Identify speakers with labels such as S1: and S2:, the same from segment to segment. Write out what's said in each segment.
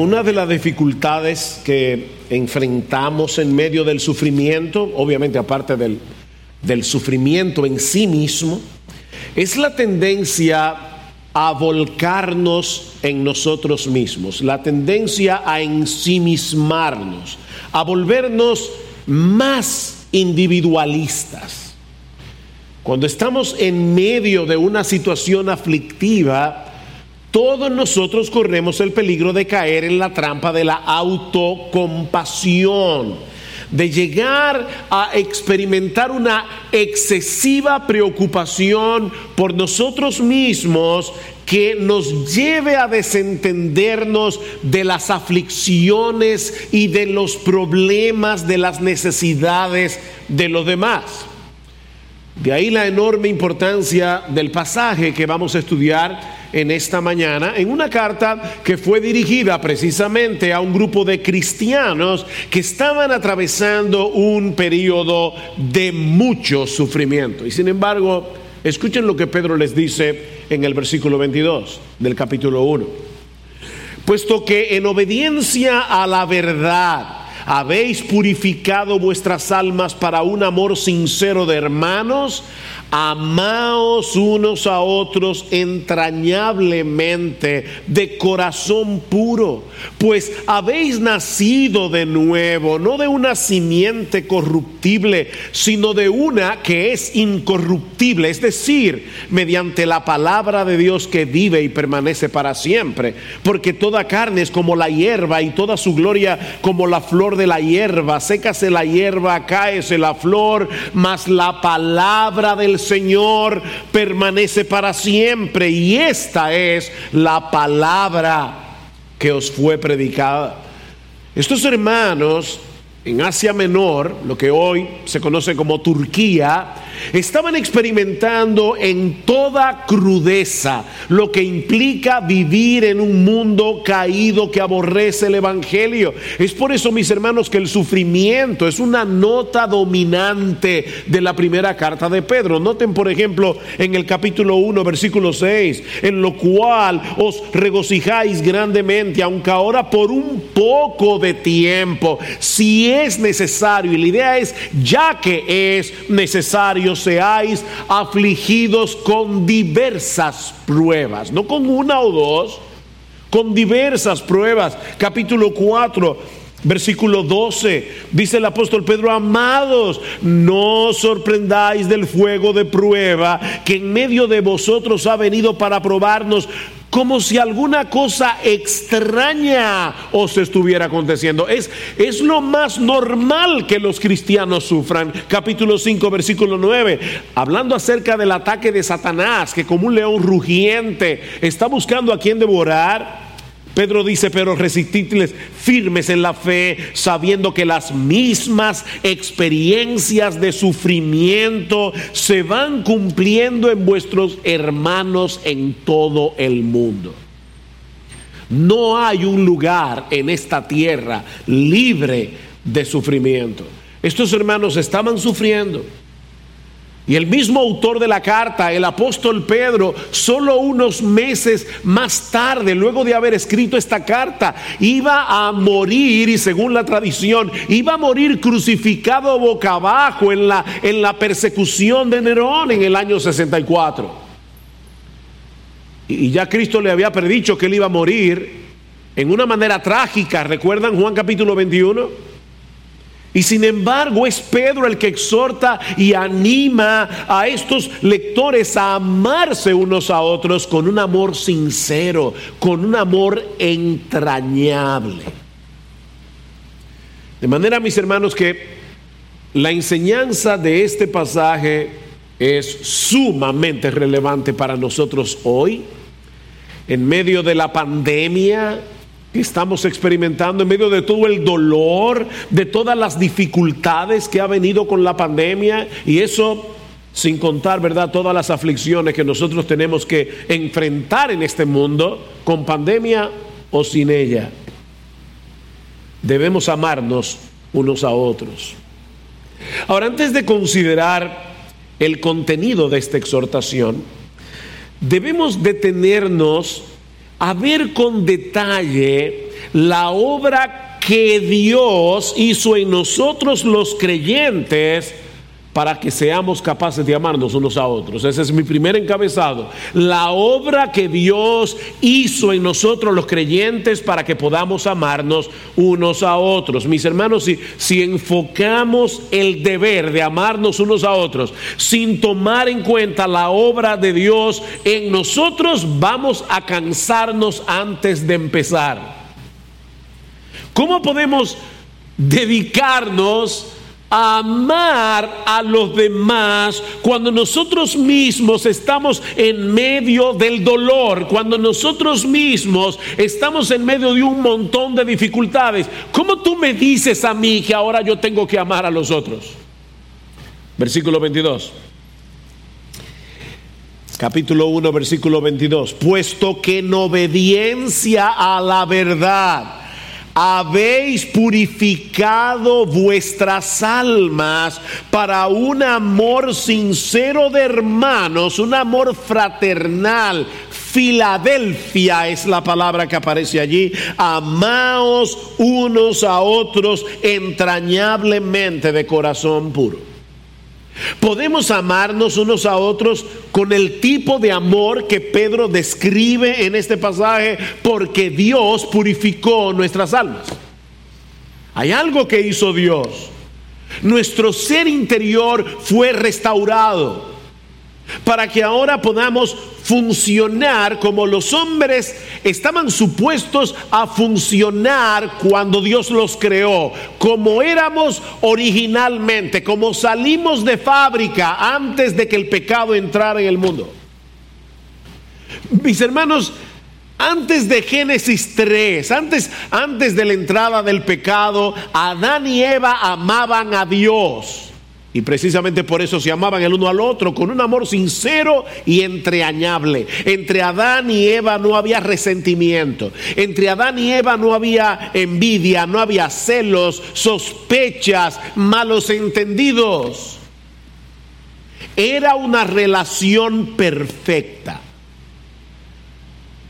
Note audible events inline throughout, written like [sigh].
S1: Una de las dificultades que enfrentamos en medio del sufrimiento, obviamente aparte del, del sufrimiento en sí mismo, es la tendencia a volcarnos en nosotros mismos, la tendencia a ensimismarnos, a volvernos más individualistas. Cuando estamos en medio de una situación aflictiva, todos nosotros corremos el peligro de caer en la trampa de la autocompasión, de llegar a experimentar una excesiva preocupación por nosotros mismos que nos lleve a desentendernos de las aflicciones y de los problemas, de las necesidades de los demás. De ahí la enorme importancia del pasaje que vamos a estudiar en esta mañana en una carta que fue dirigida precisamente a un grupo de cristianos que estaban atravesando un periodo de mucho sufrimiento. Y sin embargo, escuchen lo que Pedro les dice en el versículo 22 del capítulo 1. Puesto que en obediencia a la verdad, habéis purificado vuestras almas para un amor sincero de hermanos, Amaos unos a otros entrañablemente, de corazón puro, pues habéis nacido de nuevo, no de una simiente corruptible, sino de una que es incorruptible, es decir, mediante la palabra de Dios que vive y permanece para siempre. Porque toda carne es como la hierba y toda su gloria como la flor de la hierba. Sécase la hierba, cáese la flor, mas la palabra del Señor permanece para siempre. Y esta es la palabra que os fue predicada. Estos hermanos en Asia Menor, lo que hoy se conoce como Turquía, estaban experimentando en toda crudeza lo que implica vivir en un mundo caído que aborrece el Evangelio. Es por eso, mis hermanos, que el sufrimiento es una nota dominante de la primera carta de Pedro. Noten, por ejemplo, en el capítulo 1, versículo 6, en lo cual os regocijáis grandemente, aunque ahora por un poco de tiempo, si es necesario, y la idea es, ya que es necesario, seáis afligidos con diversas pruebas, no con una o dos, con diversas pruebas. Capítulo 4. Versículo 12, dice el apóstol Pedro, amados, no sorprendáis del fuego de prueba que en medio de vosotros ha venido para probarnos como si alguna cosa extraña os estuviera aconteciendo. Es, es lo más normal que los cristianos sufran. Capítulo 5, versículo 9, hablando acerca del ataque de Satanás, que como un león rugiente está buscando a quien devorar. Pedro dice, pero resistidles firmes en la fe, sabiendo que las mismas experiencias de sufrimiento se van cumpliendo en vuestros hermanos en todo el mundo. No hay un lugar en esta tierra libre de sufrimiento. Estos hermanos estaban sufriendo Y el mismo autor de la carta, el apóstol Pedro, solo unos meses más tarde, luego de haber escrito esta carta, iba a morir, y según la tradición, iba a morir crucificado boca abajo en la, en la persecución de Nerón en el año 64. Y ya Cristo le había predicho que él iba a morir en una manera trágica. ¿Recuerdan Juan capítulo 21? Y sin embargo es Pedro el que exhorta y anima a estos lectores a amarse unos a otros con un amor sincero, con un amor entrañable. De manera, mis hermanos, que la enseñanza de este pasaje es sumamente relevante para nosotros hoy, en medio de la pandemia, que estamos experimentando en medio de todo el dolor, de todas las dificultades que ha venido con la pandemia y eso sin contar, ¿verdad?, todas las aflicciones que nosotros tenemos que enfrentar en este mundo, con pandemia o sin ella. Debemos amarnos unos a otros. Ahora, antes de considerar el contenido de esta exhortación, debemos detenernos a ver con detalle la obra que Dios hizo en nosotros los creyentes para que seamos capaces de amarnos unos a otros. Ese es mi primer encabezado. La obra que Dios hizo en nosotros los creyentes para que podamos amarnos unos a otros. Mis hermanos, si, si enfocamos el deber de amarnos unos a otros sin tomar en cuenta la obra de Dios en nosotros, vamos a cansarnos antes de empezar. ¿Cómo podemos dedicarnos amar a los demás cuando nosotros mismos estamos en medio del dolor, cuando nosotros mismos estamos en medio de un montón de dificultades. ¿Cómo tú me dices a mí que ahora yo tengo que amar a los otros? Versículo 22. Capítulo 1, versículo 22. Puesto que en obediencia a la verdad, habéis purificado vuestras almas para un amor sincero de hermanos, un amor fraternal. Filadelfia es la palabra que aparece allí. Amaos unos a otros entrañablemente de corazón puro. Podemos amarnos unos a otros con el tipo de amor que Pedro describe en este pasaje porque Dios purificó nuestras almas. Hay algo que hizo Dios. Nuestro ser interior fue restaurado para que ahora podamos funcionar como los hombres estaban supuestos a funcionar cuando Dios los creó, como éramos originalmente, como salimos de fábrica antes de que el pecado entrara en el mundo. Mis hermanos, antes de Génesis 3, antes, antes de la entrada del pecado, Adán y Eva amaban a Dios. Y precisamente por eso se amaban el uno al otro con un amor sincero y entreañable. Entre Adán y Eva no había resentimiento. Entre Adán y Eva no había envidia, no había celos, sospechas, malos entendidos. Era una relación perfecta.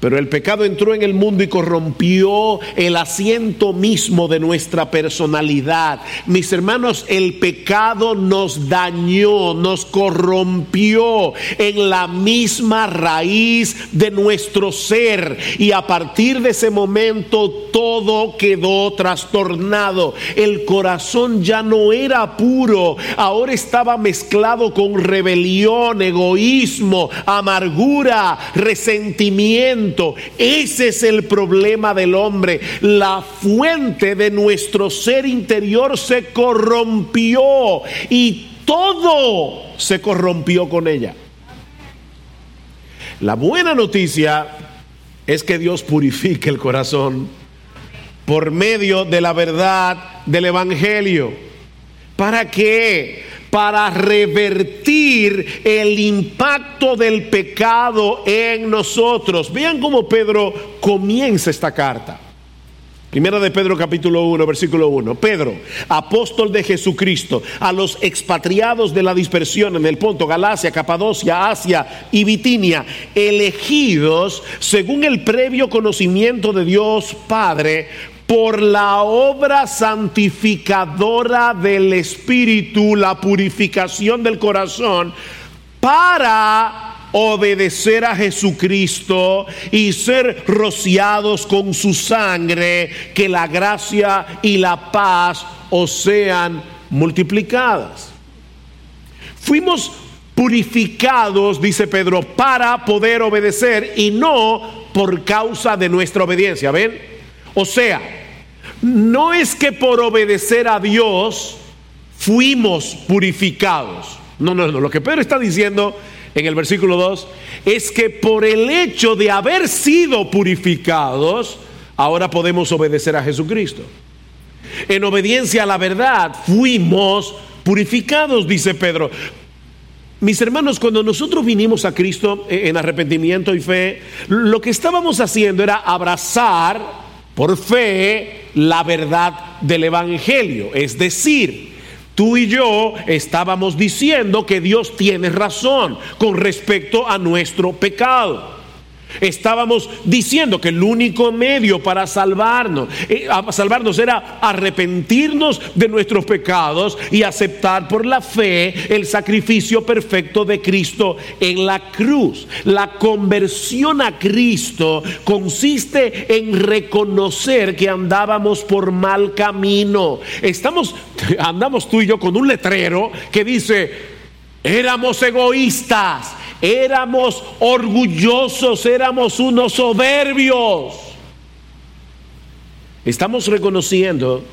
S1: Pero el pecado entró en el mundo y corrompió el asiento mismo de nuestra personalidad. Mis hermanos, el pecado nos dañó, nos corrompió en la misma raíz de nuestro ser. Y a partir de ese momento todo quedó trastornado. El corazón ya no era puro, ahora estaba mezclado con rebelión, egoísmo, amargura, resentimiento ese es el problema del hombre. La fuente de nuestro ser interior se corrompió y todo se corrompió con ella. La buena noticia es que Dios purifica el corazón por medio de la verdad del Evangelio. ¿Para qué? Para revertir el impacto del pecado en nosotros. Vean cómo Pedro comienza esta carta. Primera de Pedro capítulo 1, versículo 1. Pedro, apóstol de Jesucristo, a los expatriados de la dispersión en el Ponto, Galacia, Capadocia, Asia y Bitinia, elegidos según el previo conocimiento de Dios Padre, por la obra santificadora del Espíritu, la purificación del corazón, para obedecer a Jesucristo y ser rociados con su sangre, que la gracia y la paz os sean multiplicadas. Fuimos purificados, dice Pedro, para poder obedecer y no por causa de nuestra obediencia. ¿Ven? O sea, no es que por obedecer a Dios fuimos purificados. No, no, no. Lo que Pedro está diciendo en el versículo 2 es que por el hecho de haber sido purificados, ahora podemos obedecer a Jesucristo. En obediencia a la verdad fuimos purificados, dice Pedro. Mis hermanos, cuando nosotros vinimos a Cristo en arrepentimiento y fe, lo que estábamos haciendo era abrazar por fe la verdad del Evangelio. Es decir, Tú y yo estábamos diciendo que Dios tiene razón con respecto a nuestro pecado. Estábamos diciendo que el único medio para salvarnos, eh, salvarnos era arrepentirnos de nuestros pecados y aceptar por la fe el sacrificio perfecto de Cristo en la cruz. La conversión a Cristo consiste en reconocer que andábamos por mal camino. Estamos andamos tú y yo con un letrero que dice, éramos egoístas Éramos orgullosos, éramos unos soberbios. Estamos reconociendo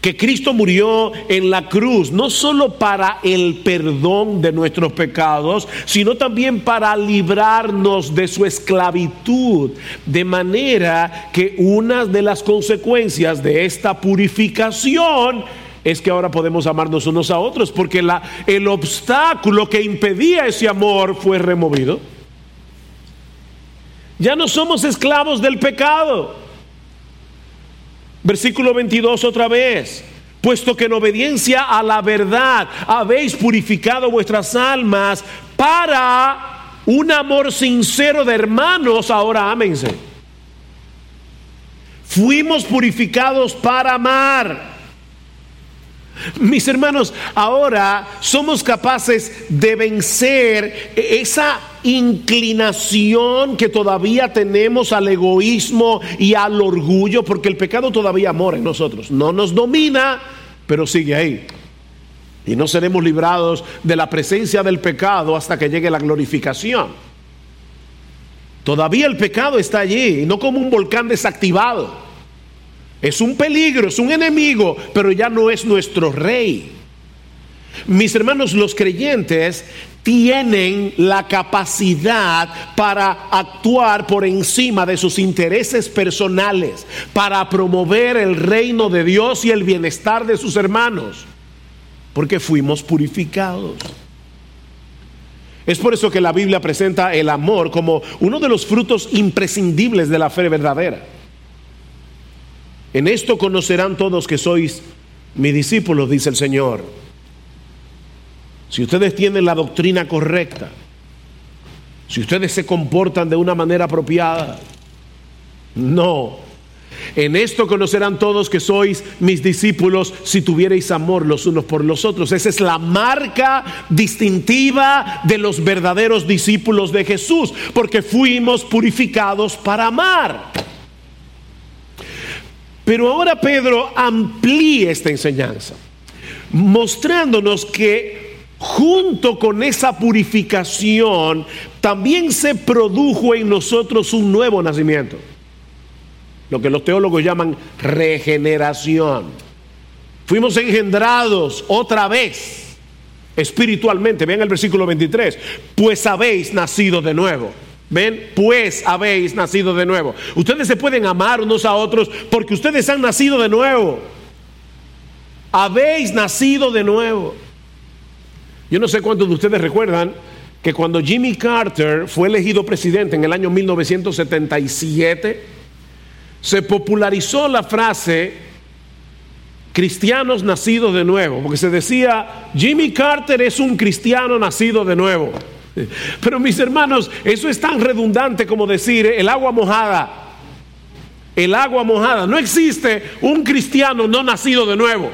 S1: que Cristo murió en la cruz, no solo para el perdón de nuestros pecados, sino también para librarnos de su esclavitud. De manera que una de las consecuencias de esta purificación es que ahora podemos amarnos unos a otros, porque el obstáculo que impedía ese amor fue removido. Ya no somos esclavos del pecado. Versículo 22 otra vez. Puesto que en obediencia a la verdad habéis purificado vuestras almas para un amor sincero de hermanos, ahora ámense. Fuimos purificados para amar mis hermanos, ahora somos capaces de vencer esa inclinación que todavía tenemos al egoísmo y al orgullo, porque el pecado todavía mora en nosotros. No nos domina, pero sigue ahí. Y no seremos librados de la presencia del pecado hasta que llegue la glorificación. Todavía el pecado está allí, no como un volcán desactivado. Es un peligro, es un enemigo, pero ya no es nuestro rey. Mis hermanos, los creyentes tienen la capacidad para actuar por encima de sus intereses personales, para promover el reino de Dios y el bienestar de sus hermanos, porque fuimos purificados. Es por eso que la Biblia presenta el amor como uno de los frutos imprescindibles de la fe verdadera. En esto conocerán todos que sois mis discípulos, dice el Señor. Si ustedes tienen la doctrina correcta, si ustedes se comportan de una manera apropiada, no. En esto conocerán todos que sois mis discípulos si tuvierais amor los unos por los otros. Esa es la marca distintiva de los verdaderos discípulos de Jesús, porque fuimos purificados para amar. Pero ahora Pedro amplía esta enseñanza, mostrándonos que junto con esa purificación también se produjo en nosotros un nuevo nacimiento, lo que los teólogos llaman regeneración. Fuimos engendrados otra vez espiritualmente. Vean el versículo 23, pues habéis nacido de nuevo. Ven, pues habéis nacido de nuevo. Ustedes se pueden amar unos a otros porque ustedes han nacido de nuevo. Habéis nacido de nuevo. Yo no sé cuántos de ustedes recuerdan que cuando Jimmy Carter fue elegido presidente en el año 1977, se popularizó la frase cristianos nacidos de nuevo, porque se decía, Jimmy Carter es un cristiano nacido de nuevo. Pero mis hermanos, eso es tan redundante como decir el agua mojada. El agua mojada. No existe un cristiano no nacido de nuevo.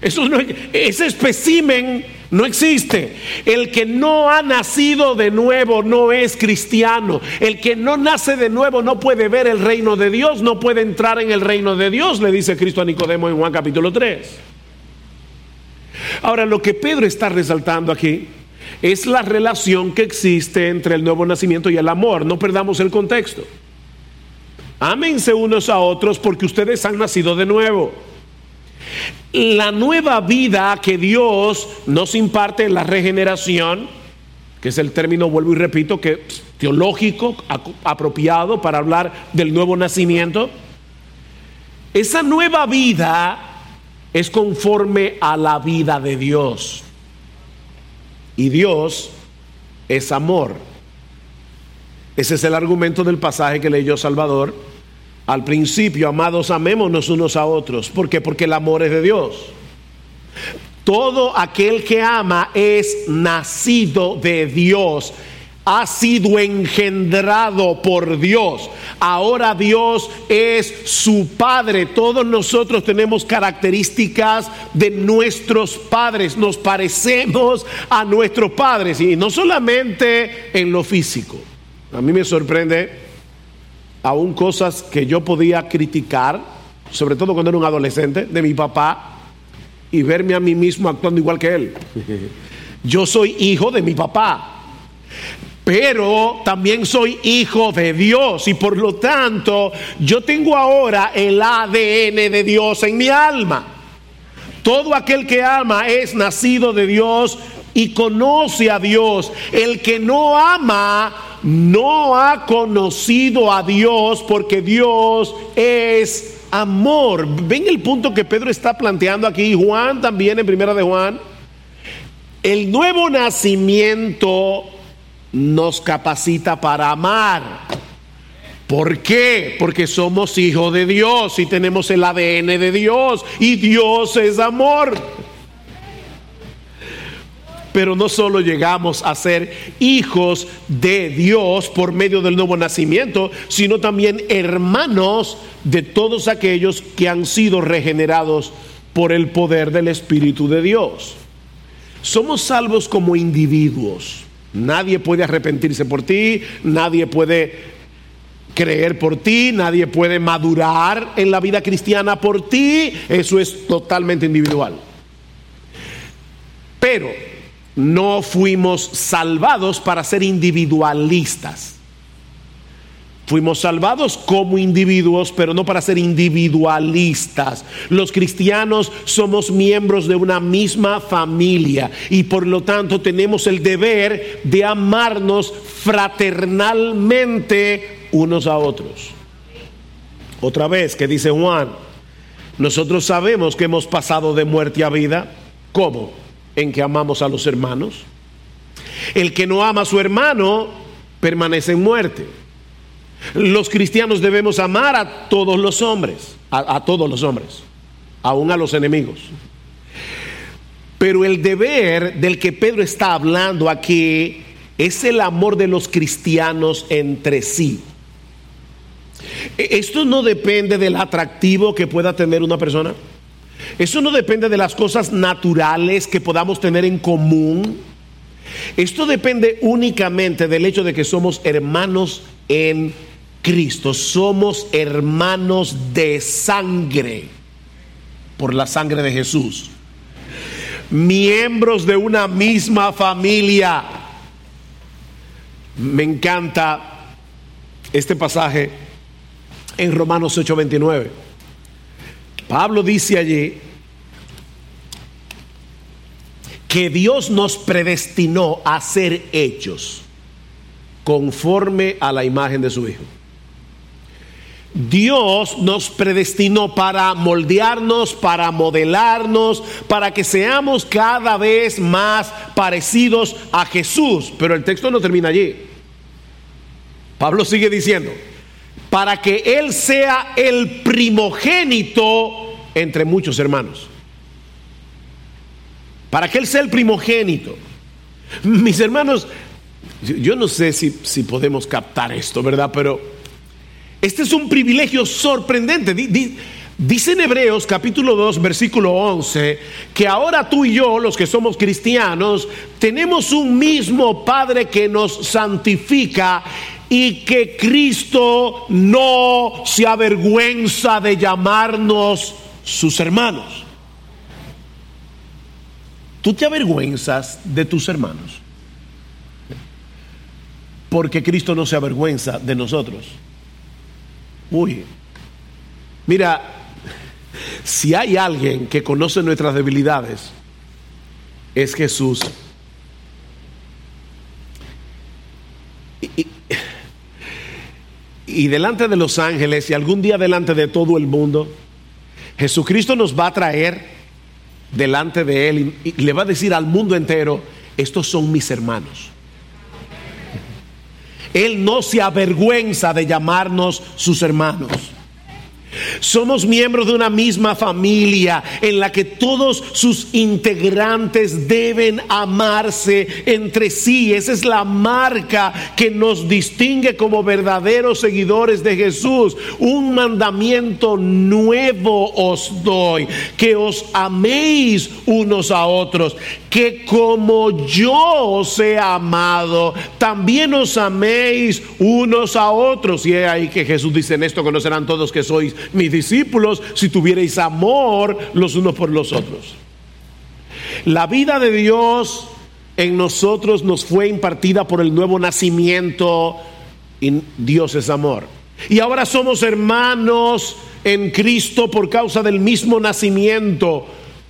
S1: Eso ese especimen no existe. El que no ha nacido de nuevo no es cristiano. El que no nace de nuevo no puede ver el reino de Dios, no puede entrar en el reino de Dios, le dice Cristo a Nicodemo en Juan capítulo 3. Ahora, lo que Pedro está resaltando aquí es la relación que existe entre el nuevo nacimiento y el amor. No perdamos el contexto. Ámense unos a otros porque ustedes han nacido de nuevo. La nueva vida que Dios nos imparte en la regeneración, que es el término, vuelvo y repito, que teológico, apropiado para hablar del nuevo nacimiento, esa nueva vida es conforme a la vida de Dios. Y Dios es amor. Ese es el argumento del pasaje que leyó Salvador al principio, amados, amémonos unos a otros. ¿Por qué? Porque el amor es de Dios. Todo aquel que ama es nacido de Dios, ha sido engendrado por Dios. Ahora Dios es su Padre. Todos nosotros tenemos características de nuestros padres. Nos parecemos a nuestros padres y no solamente en lo físico. A mí me sorprende aún cosas que yo podía criticar, sobre todo cuando era un adolescente, de mi papá, y verme a mí mismo actuando igual que él. [laughs] Yo soy hijo de mi papá, pero también soy hijo de Dios y por lo tanto yo tengo ahora el ADN de Dios en mi alma. Todo aquel que ama es nacido de Dios y conoce a Dios. El que no ama no ha conocido a Dios porque Dios es amor. ¿Ven el punto que Pedro está planteando aquí? Juan también en primera de Juan. El nuevo nacimiento nos capacita para amar. ¿Por qué? Porque somos hijos de Dios y tenemos el ADN de Dios y Dios es amor pero no solo llegamos a ser hijos de Dios por medio del nuevo nacimiento, sino también hermanos de todos aquellos que han sido regenerados por el poder del Espíritu de Dios. Somos salvos como individuos. Nadie puede arrepentirse por ti, nadie puede creer por ti, nadie puede madurar en la vida cristiana por ti, eso es totalmente individual. Pero no fuimos salvados para ser individualistas. Fuimos salvados como individuos, pero no para ser individualistas. Los cristianos somos miembros de una misma familia y por lo tanto tenemos el deber de amarnos fraternalmente unos a otros. Otra vez que dice Juan, nosotros sabemos que hemos pasado de muerte a vida. ¿Cómo? en que amamos a los hermanos. El que no ama a su hermano permanece en muerte. Los cristianos debemos amar a todos los hombres, a, todos los hombres, aún a los enemigos. Pero el deber del que Pedro está hablando aquí es el amor de los cristianos entre sí. E, esto no depende del atractivo que pueda tener una persona. Eso no depende de las cosas naturales que podamos tener en común. Esto depende únicamente del hecho de que somos hermanos en Cristo. Somos hermanos de sangre por la sangre de Jesús. Miembros de una misma familia. Me encanta este pasaje en Romanos 8:29. Pablo dice allí que Dios nos predestinó a ser hechos conforme a la imagen de su Hijo. Dios nos predestinó para moldearnos, para modelarnos, para que seamos cada vez más parecidos a Jesús. Pero el texto no termina allí. Pablo sigue diciendo, para que Él sea el primogénito entre muchos hermanos. Para que Él sea el primogénito. Mis hermanos, yo no sé si, si podemos captar esto, ¿verdad? Pero este es un privilegio sorprendente. Dice en Hebreos capítulo 2 versículo 11 que ahora tú y yo, los que somos cristianos, tenemos un mismo Padre que nos santifica y que Cristo no se avergüenza de llamarnos sus hermanos. ¿Tú te avergüenzas de tus hermanos? Porque Cristo no se avergüenza de nosotros. Uy, mira, si hay alguien que conoce nuestras debilidades, es Jesús. Y, delante de los ángeles y algún día delante de todo el mundo, Jesucristo nos va a traer delante de Él y le va a decir al mundo entero, estos son mis hermanos. Él no se avergüenza de llamarnos sus hermanos. Somos miembros de una misma familia en la que todos sus integrantes deben amarse entre sí. Esa es la marca que nos distingue como verdaderos seguidores de Jesús. Un mandamiento nuevo os doy, que os améis unos a otros, que como yo os he amado, también os améis unos a otros. Y ahí que Jesús dice en esto, conocerán todos que sois mis discípulos si tuvierais amor los unos por los otros. La vida de Dios en nosotros nos fue impartida por el nuevo nacimiento y Dios es amor. Y ahora somos hermanos en Cristo por causa del mismo nacimiento.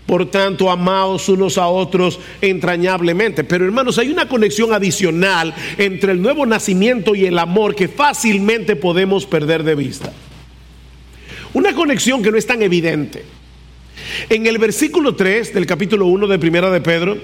S1: Por tanto, amados unos a otros entrañablemente. Pero hermanos, hay una conexión adicional entre el nuevo nacimiento y el amor que fácilmente podemos perder de vista. Una conexión que no es tan evidente. En el versículo 3 del capítulo 1 de Primera de Pedro,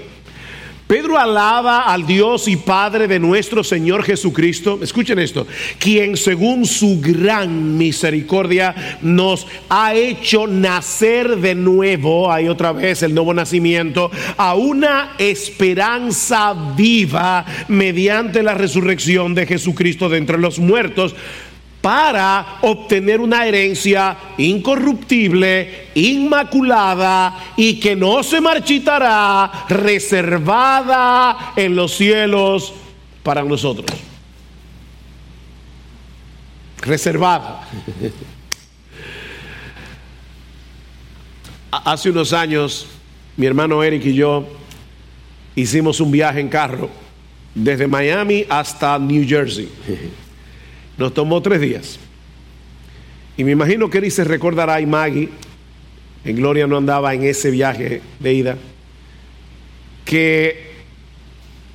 S1: Pedro alaba al Dios y Padre de nuestro Señor Jesucristo. Escuchen esto, quien según su gran misericordia nos ha hecho nacer de nuevo, hay otra vez el nuevo nacimiento, a una esperanza viva mediante la resurrección de Jesucristo de entre los muertos para obtener una herencia incorruptible, inmaculada y que no se marchitará, reservada en los cielos para nosotros. Reservada. [laughs] Hace unos años, mi hermano Eric y yo hicimos un viaje en carro desde Miami hasta New Jersey. [laughs] Nos tomó tres días. Y me imagino que se recordará y Maggie, en Gloria no andaba en ese viaje de ida, que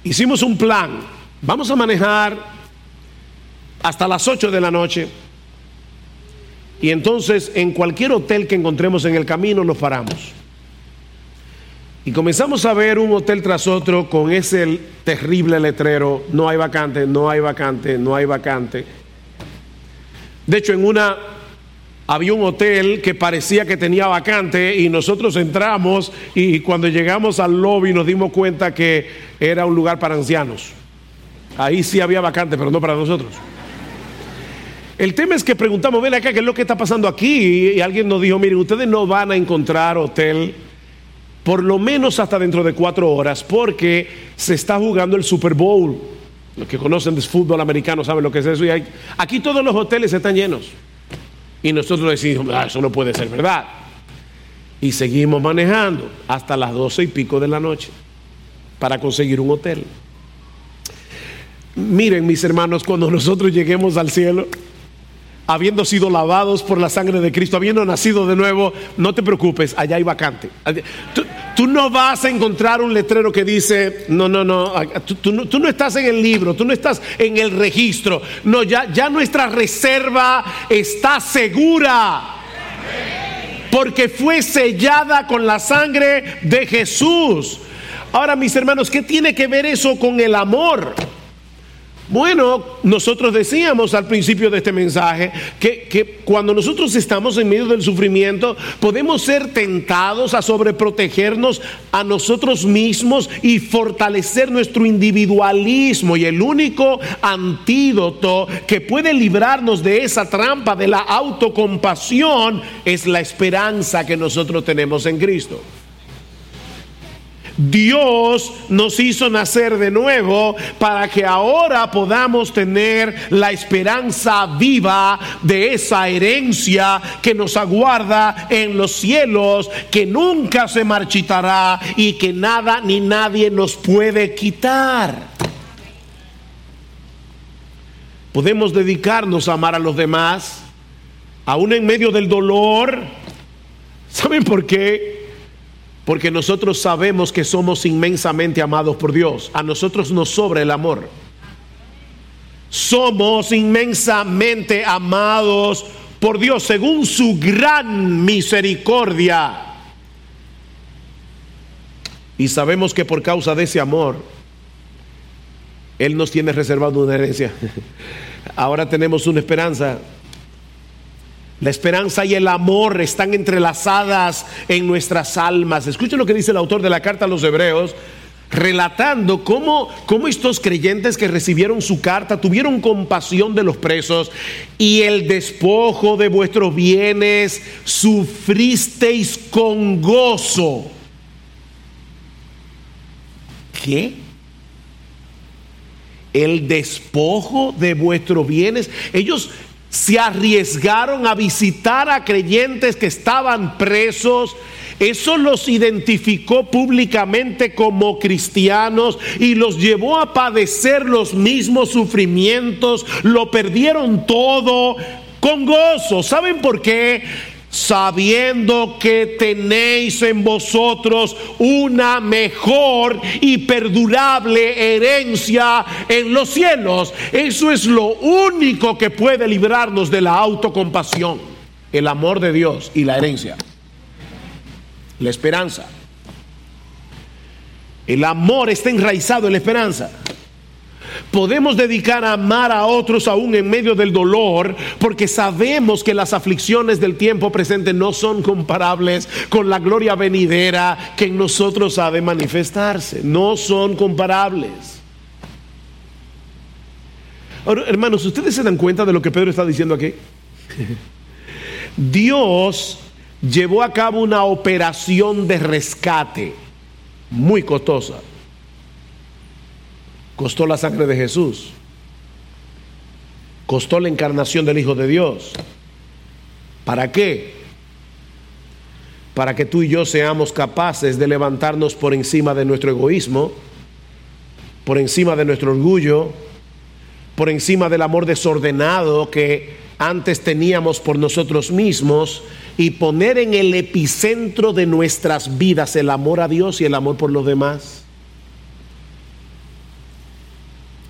S1: hicimos un plan. Vamos a manejar hasta las 8 de la noche. Y entonces en cualquier hotel que encontremos en el camino nos paramos. Y comenzamos a ver un hotel tras otro con ese terrible letrero, no hay vacante, no hay vacante, no hay vacante. De hecho, en una había un hotel que parecía que tenía vacante y nosotros entramos y cuando llegamos al lobby nos dimos cuenta que era un lugar para ancianos. Ahí sí había vacante, pero no para nosotros. El tema es que preguntamos, ven acá, ¿qué es lo que está pasando aquí? Y alguien nos dijo, miren, ustedes no van a encontrar hotel por lo menos hasta dentro de cuatro horas porque se está jugando el Super Bowl. Los que conocen de fútbol americano saben lo que es eso. Y aquí todos los hoteles están llenos. Y nosotros decimos, ah, eso no puede ser verdad. Y seguimos manejando hasta las doce y pico de la noche para conseguir un hotel. Miren, mis hermanos, cuando nosotros lleguemos al cielo, habiendo sido lavados por la sangre de Cristo, habiendo nacido de nuevo, no te preocupes, allá hay vacante. No vas a encontrar un letrero que dice, no, no, no, tú, no, estás en el libro, tú no estás en el registro. No, ya, ya nuestra reserva está segura. Porque fue sellada con la sangre de Jesús. Ahora, mis hermanos, ¿qué tiene que ver eso con el amor? Bueno, nosotros decíamos al principio de este mensaje que, que, cuando nosotros estamos en medio del sufrimiento podemos ser tentados a sobreprotegernos a nosotros mismos y fortalecer nuestro individualismo. Y el único antídoto que puede librarnos de esa trampa de la autocompasión es la esperanza que nosotros tenemos en Cristo. Dios nos hizo nacer de nuevo para que ahora podamos tener la esperanza viva de esa herencia que nos aguarda en los cielos, que nunca se marchitará y que nada ni nadie nos puede quitar. Podemos dedicarnos a amar a los demás, aún en medio del dolor. ¿Saben por qué? Porque nosotros sabemos que somos inmensamente amados por Dios. A nosotros nos sobra el amor. Somos inmensamente amados por Dios según su gran misericordia. Y sabemos que por causa de ese amor, Él nos tiene reservado una herencia. [laughs] Ahora tenemos una esperanza la esperanza y el amor están entrelazadas en nuestras almas. Escuchen lo que dice el autor de la carta a los hebreos, relatando cómo, cómo, estos creyentes que recibieron su carta tuvieron compasión de los presos y el despojo de vuestros bienes sufristeis con gozo. ¿Qué? El despojo de vuestros bienes. Ellos se arriesgaron a visitar a creyentes que estaban presos. Eso los identificó públicamente como cristianos y los llevó a padecer los mismos sufrimientos. Lo perdieron todo con gozo. ¿Saben por qué? Sabiendo que tenéis en vosotros una mejor y perdurable herencia en los cielos. Eso es lo único que puede librarnos de la autocompasión, el amor de Dios y la herencia, la esperanza. El amor está enraizado en la esperanza podemos dedicar a amar a otros aún en medio del dolor, porque sabemos que las aflicciones del tiempo presente no son comparables con la gloria venidera que en nosotros ha de manifestarse. No son comparables. Ahora, hermanos, ¿ustedes se dan cuenta de lo que Pedro está diciendo aquí? Dios llevó a cabo una operación de rescate muy costosa costó la sangre de Jesús, costó la encarnación del Hijo de Dios. ¿Para qué? Para que tú y yo seamos capaces de levantarnos por encima de nuestro egoísmo, por encima de nuestro orgullo, por encima del amor desordenado que antes teníamos por nosotros mismos y poner en el epicentro de nuestras vidas el amor a Dios y el amor por los demás.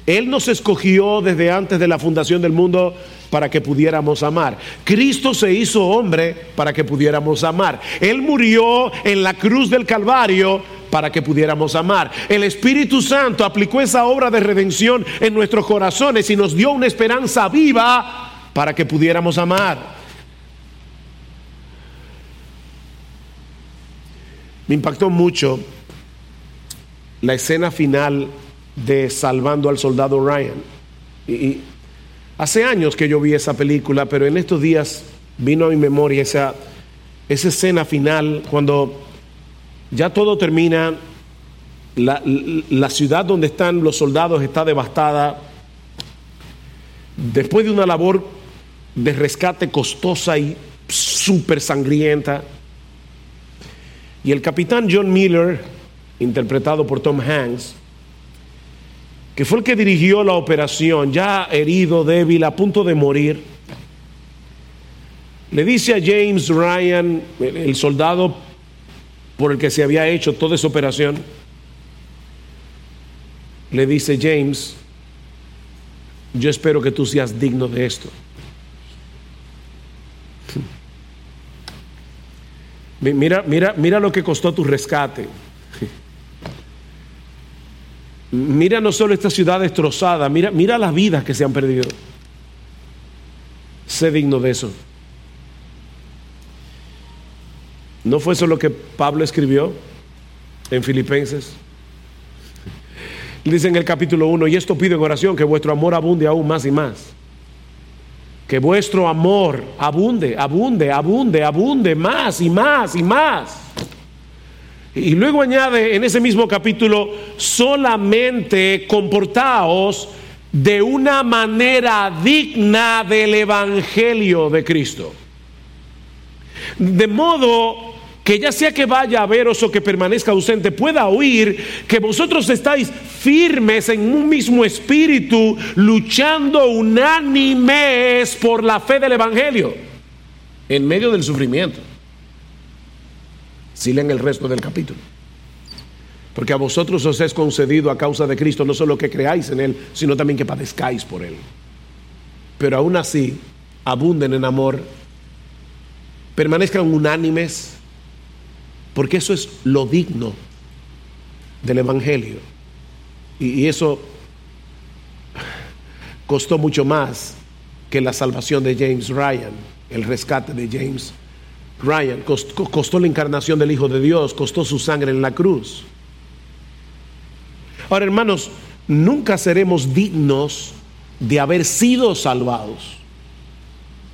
S1: Él nos escogió desde antes de la fundación del mundo para que pudiéramos amar. Cristo se hizo hombre para que pudiéramos amar. Él murió en la cruz del Calvario para que pudiéramos amar. El Espíritu Santo aplicó esa obra de redención en nuestros corazones y nos dio una esperanza viva para que pudiéramos amar. Me impactó mucho la escena final de Salvando al Soldado Ryan. Y, hace años que yo vi esa película, pero en estos días vino a mi memoria esa, esa escena final cuando ya todo termina, la, la ciudad donde están los soldados está devastada, después de una labor de rescate costosa y súper sangrienta, y el capitán John Miller, interpretado por Tom Hanks, que fue el que dirigió la operación, ya herido, débil, a punto de morir, le dice a James Ryan, el soldado por el que se había hecho toda esa operación, le dice James, yo espero que tú seas digno de esto. [laughs] Mira, mira, mira lo que costó tu rescate. [laughs] Mira no solo esta ciudad destrozada, mira, mira las vidas que se han perdido. Sé digno de eso. ¿No fue eso lo que Pablo escribió en Filipenses? [laughs] Dice en el capítulo 1, y esto pido en oración, que vuestro amor abunde aún más y más. Que vuestro amor abunde, abunde, abunde, abunde más y más y más. Y luego añade en ese mismo capítulo, solamente comportaos de una manera digna del Evangelio de Cristo. De modo que ya sea que vaya a veros o que permanezca ausente, pueda oír que vosotros estáis firmes en un mismo espíritu, luchando unánimes por la fe del Evangelio, en medio del sufrimiento. Si leen el resto del capítulo. Porque a vosotros os es concedido a causa de Cristo no solo que creáis en Él, sino también que padezcáis por Él. Pero aún así, abunden en amor, permanezcan unánimes, porque eso es lo digno del Evangelio. Y, eso costó mucho más que la salvación de James Ryan, el rescate de James Ryan. Costó, la encarnación del Hijo de Dios, costó su sangre en la cruz. Ahora, hermanos, nunca seremos dignos de haber sido salvados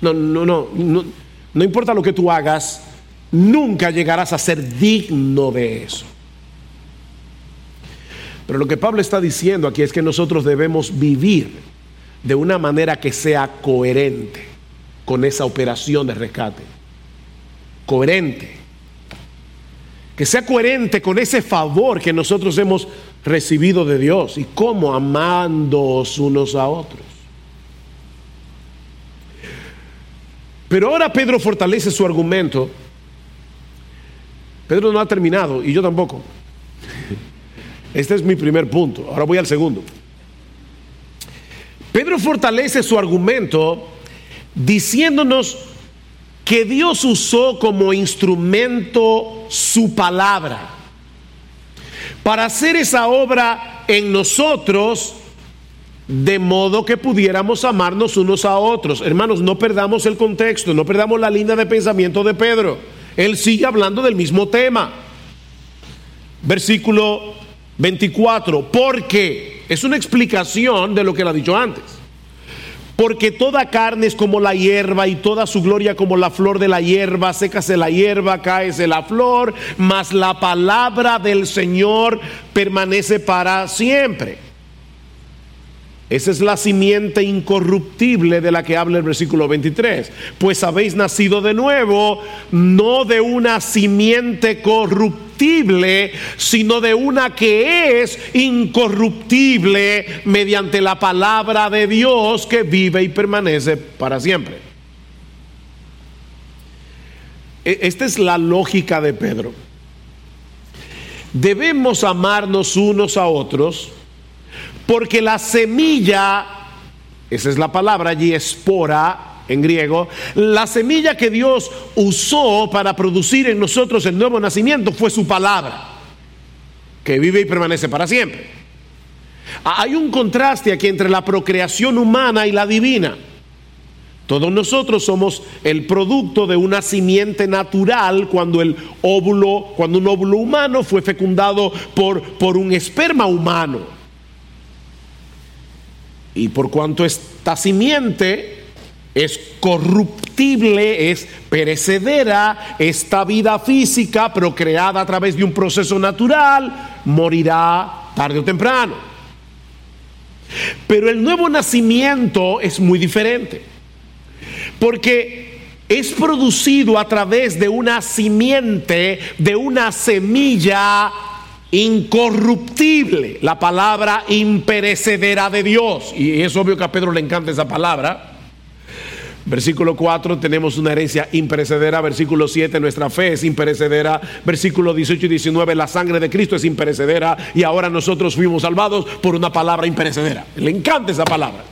S1: No, no, no, no, no importa lo que tú hagas, nunca llegarás a ser digno de eso. Pero lo que Pablo está diciendo aquí es que nosotros debemos vivir de una manera que sea coherente con esa operación de rescate. Coherente. Que sea coherente con ese favor que nosotros hemos recibido de Dios y cómo amándoos unos a otros. Pero ahora Pedro fortalece su argumento. Pedro no ha terminado y yo tampoco. Este es mi primer punto. Ahora voy al segundo. Pedro fortalece su argumento diciéndonos que Dios usó como instrumento su palabra para hacer esa obra en nosotros de modo que pudiéramos amarnos unos a otros. Hermanos, no perdamos el contexto, no perdamos la línea de pensamiento de Pedro. Él sigue hablando del mismo tema. Versículo 24, porque es una explicación de lo que él ha dicho antes. Porque toda carne es como la hierba y toda su gloria como la flor de la hierba, sécase la hierba, cáese la flor, mas la palabra del Señor permanece para siempre. Esa es la simiente incorruptible de la que habla el versículo 23. Pues habéis nacido de nuevo, no de una simiente corruptible, sino de una que es incorruptible mediante la palabra de Dios que vive y permanece para siempre. E-, esta es la lógica de Pedro. Debemos amarnos unos a otros porque la semilla, esa es la palabra allí, espora en griego, la semilla que Dios usó para producir en nosotros el nuevo nacimiento fue su palabra, que vive y permanece para siempre. Hay un contraste aquí entre la procreación humana y la divina. Todos nosotros somos el producto de una simiente natural cuando el óvulo, cuando un óvulo humano fue fecundado por, por un esperma humano. Y por cuanto esta simiente es corruptible, es perecedera, esta vida física procreada a través de un proceso natural, morirá tarde o temprano. Pero el nuevo nacimiento es muy diferente, porque es producido a través de una simiente, de una semilla incorruptible, la palabra imperecedera de Dios. Y es obvio que a Pedro le encanta esa palabra. Versículo 4, tenemos una herencia imperecedera. Versículo 7, nuestra fe es imperecedera. Versículo 18 y 19, la sangre de Cristo es imperecedera. Y ahora nosotros fuimos salvados por una palabra imperecedera. Le encanta esa palabra.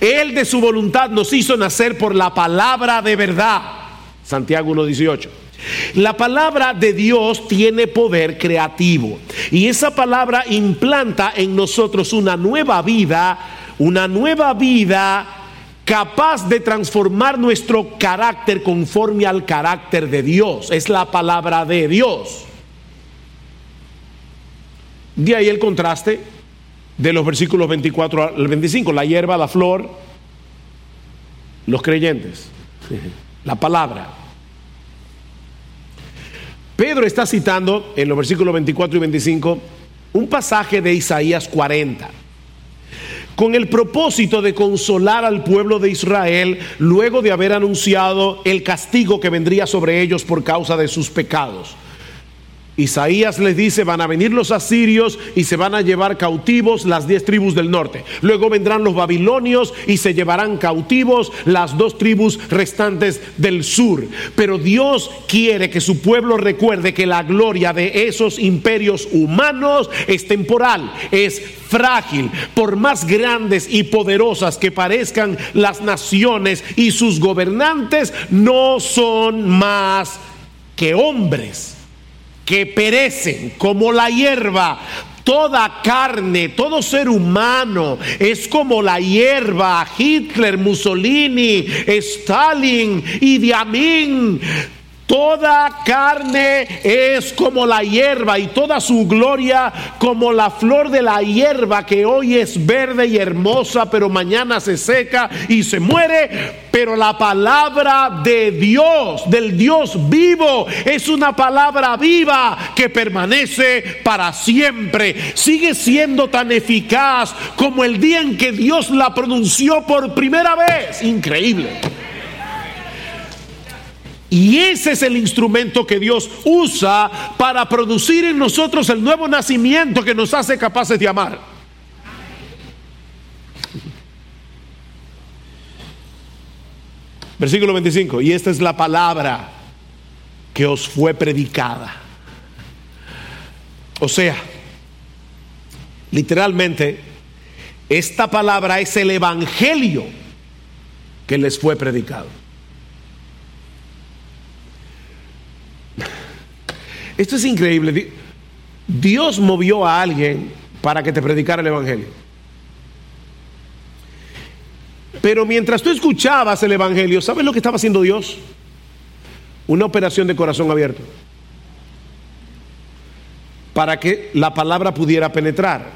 S1: Él de su voluntad nos hizo nacer por la palabra de verdad. Santiago 1.18. La palabra de Dios tiene poder creativo y esa palabra implanta en nosotros una nueva vida, una nueva vida capaz de transformar nuestro carácter conforme al carácter de Dios. Es la palabra de Dios. De ahí el contraste de los versículos 24 al 25, la hierba, la flor, los creyentes, la palabra. Pedro está citando en los versículos 24 y 25 un pasaje de Isaías 40 con el propósito de consolar al pueblo de Israel luego de haber anunciado el castigo que vendría sobre ellos por causa de sus pecados. Isaías les dice, van a venir los asirios y se van a llevar cautivos las diez tribus del norte. Luego vendrán los babilonios y se llevarán cautivos las dos tribus restantes del sur. Pero Dios quiere que su pueblo recuerde que la gloria de esos imperios humanos es temporal, es frágil. Por más grandes y poderosas que parezcan las naciones y sus gobernantes, no son más que hombres que perecen como la hierba. Toda carne, todo ser humano es como la hierba. Hitler, Mussolini, Stalin, Idi Amin, Toda carne es como la hierba y toda su gloria como la flor de la hierba que hoy es verde y hermosa, pero mañana se seca y se muere. Pero la palabra de Dios, del Dios vivo, es una palabra viva que permanece para siempre. Sigue siendo tan eficaz como el día en que Dios la pronunció por primera vez. Increíble. Y ese es el instrumento que Dios usa para producir en nosotros el nuevo nacimiento que nos hace capaces de amar. Versículo 25. Y esta es la palabra que os fue predicada. O sea, literalmente, esta palabra es el evangelio que les fue predicado. Esto es increíble. Dios movió a alguien para que te predicara el Evangelio. Pero mientras tú escuchabas el Evangelio, ¿sabes lo que estaba haciendo Dios? Una operación de corazón abierto. Para que la palabra pudiera penetrar.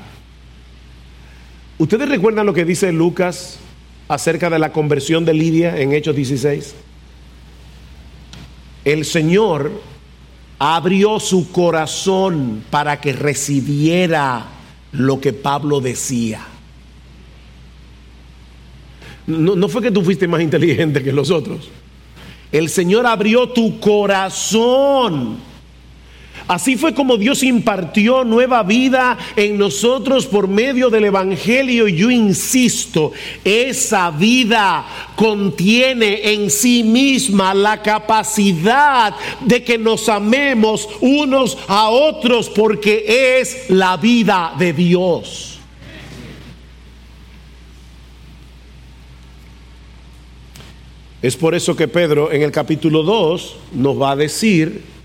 S1: ¿Ustedes recuerdan lo que dice Lucas acerca de la conversión de Lidia en Hechos 16? El Señor abrió su corazón para que recibiera lo que Pablo decía. No, no, fue que tú fuiste más inteligente que los otros. El Señor abrió tu corazón Así fue como Dios impartió nueva vida en nosotros por medio del Evangelio. Y yo insisto, esa vida contiene en sí misma la capacidad de que nos amemos unos a otros porque es la vida de Dios. Es por eso que Pedro en el capítulo 2 nos va a decir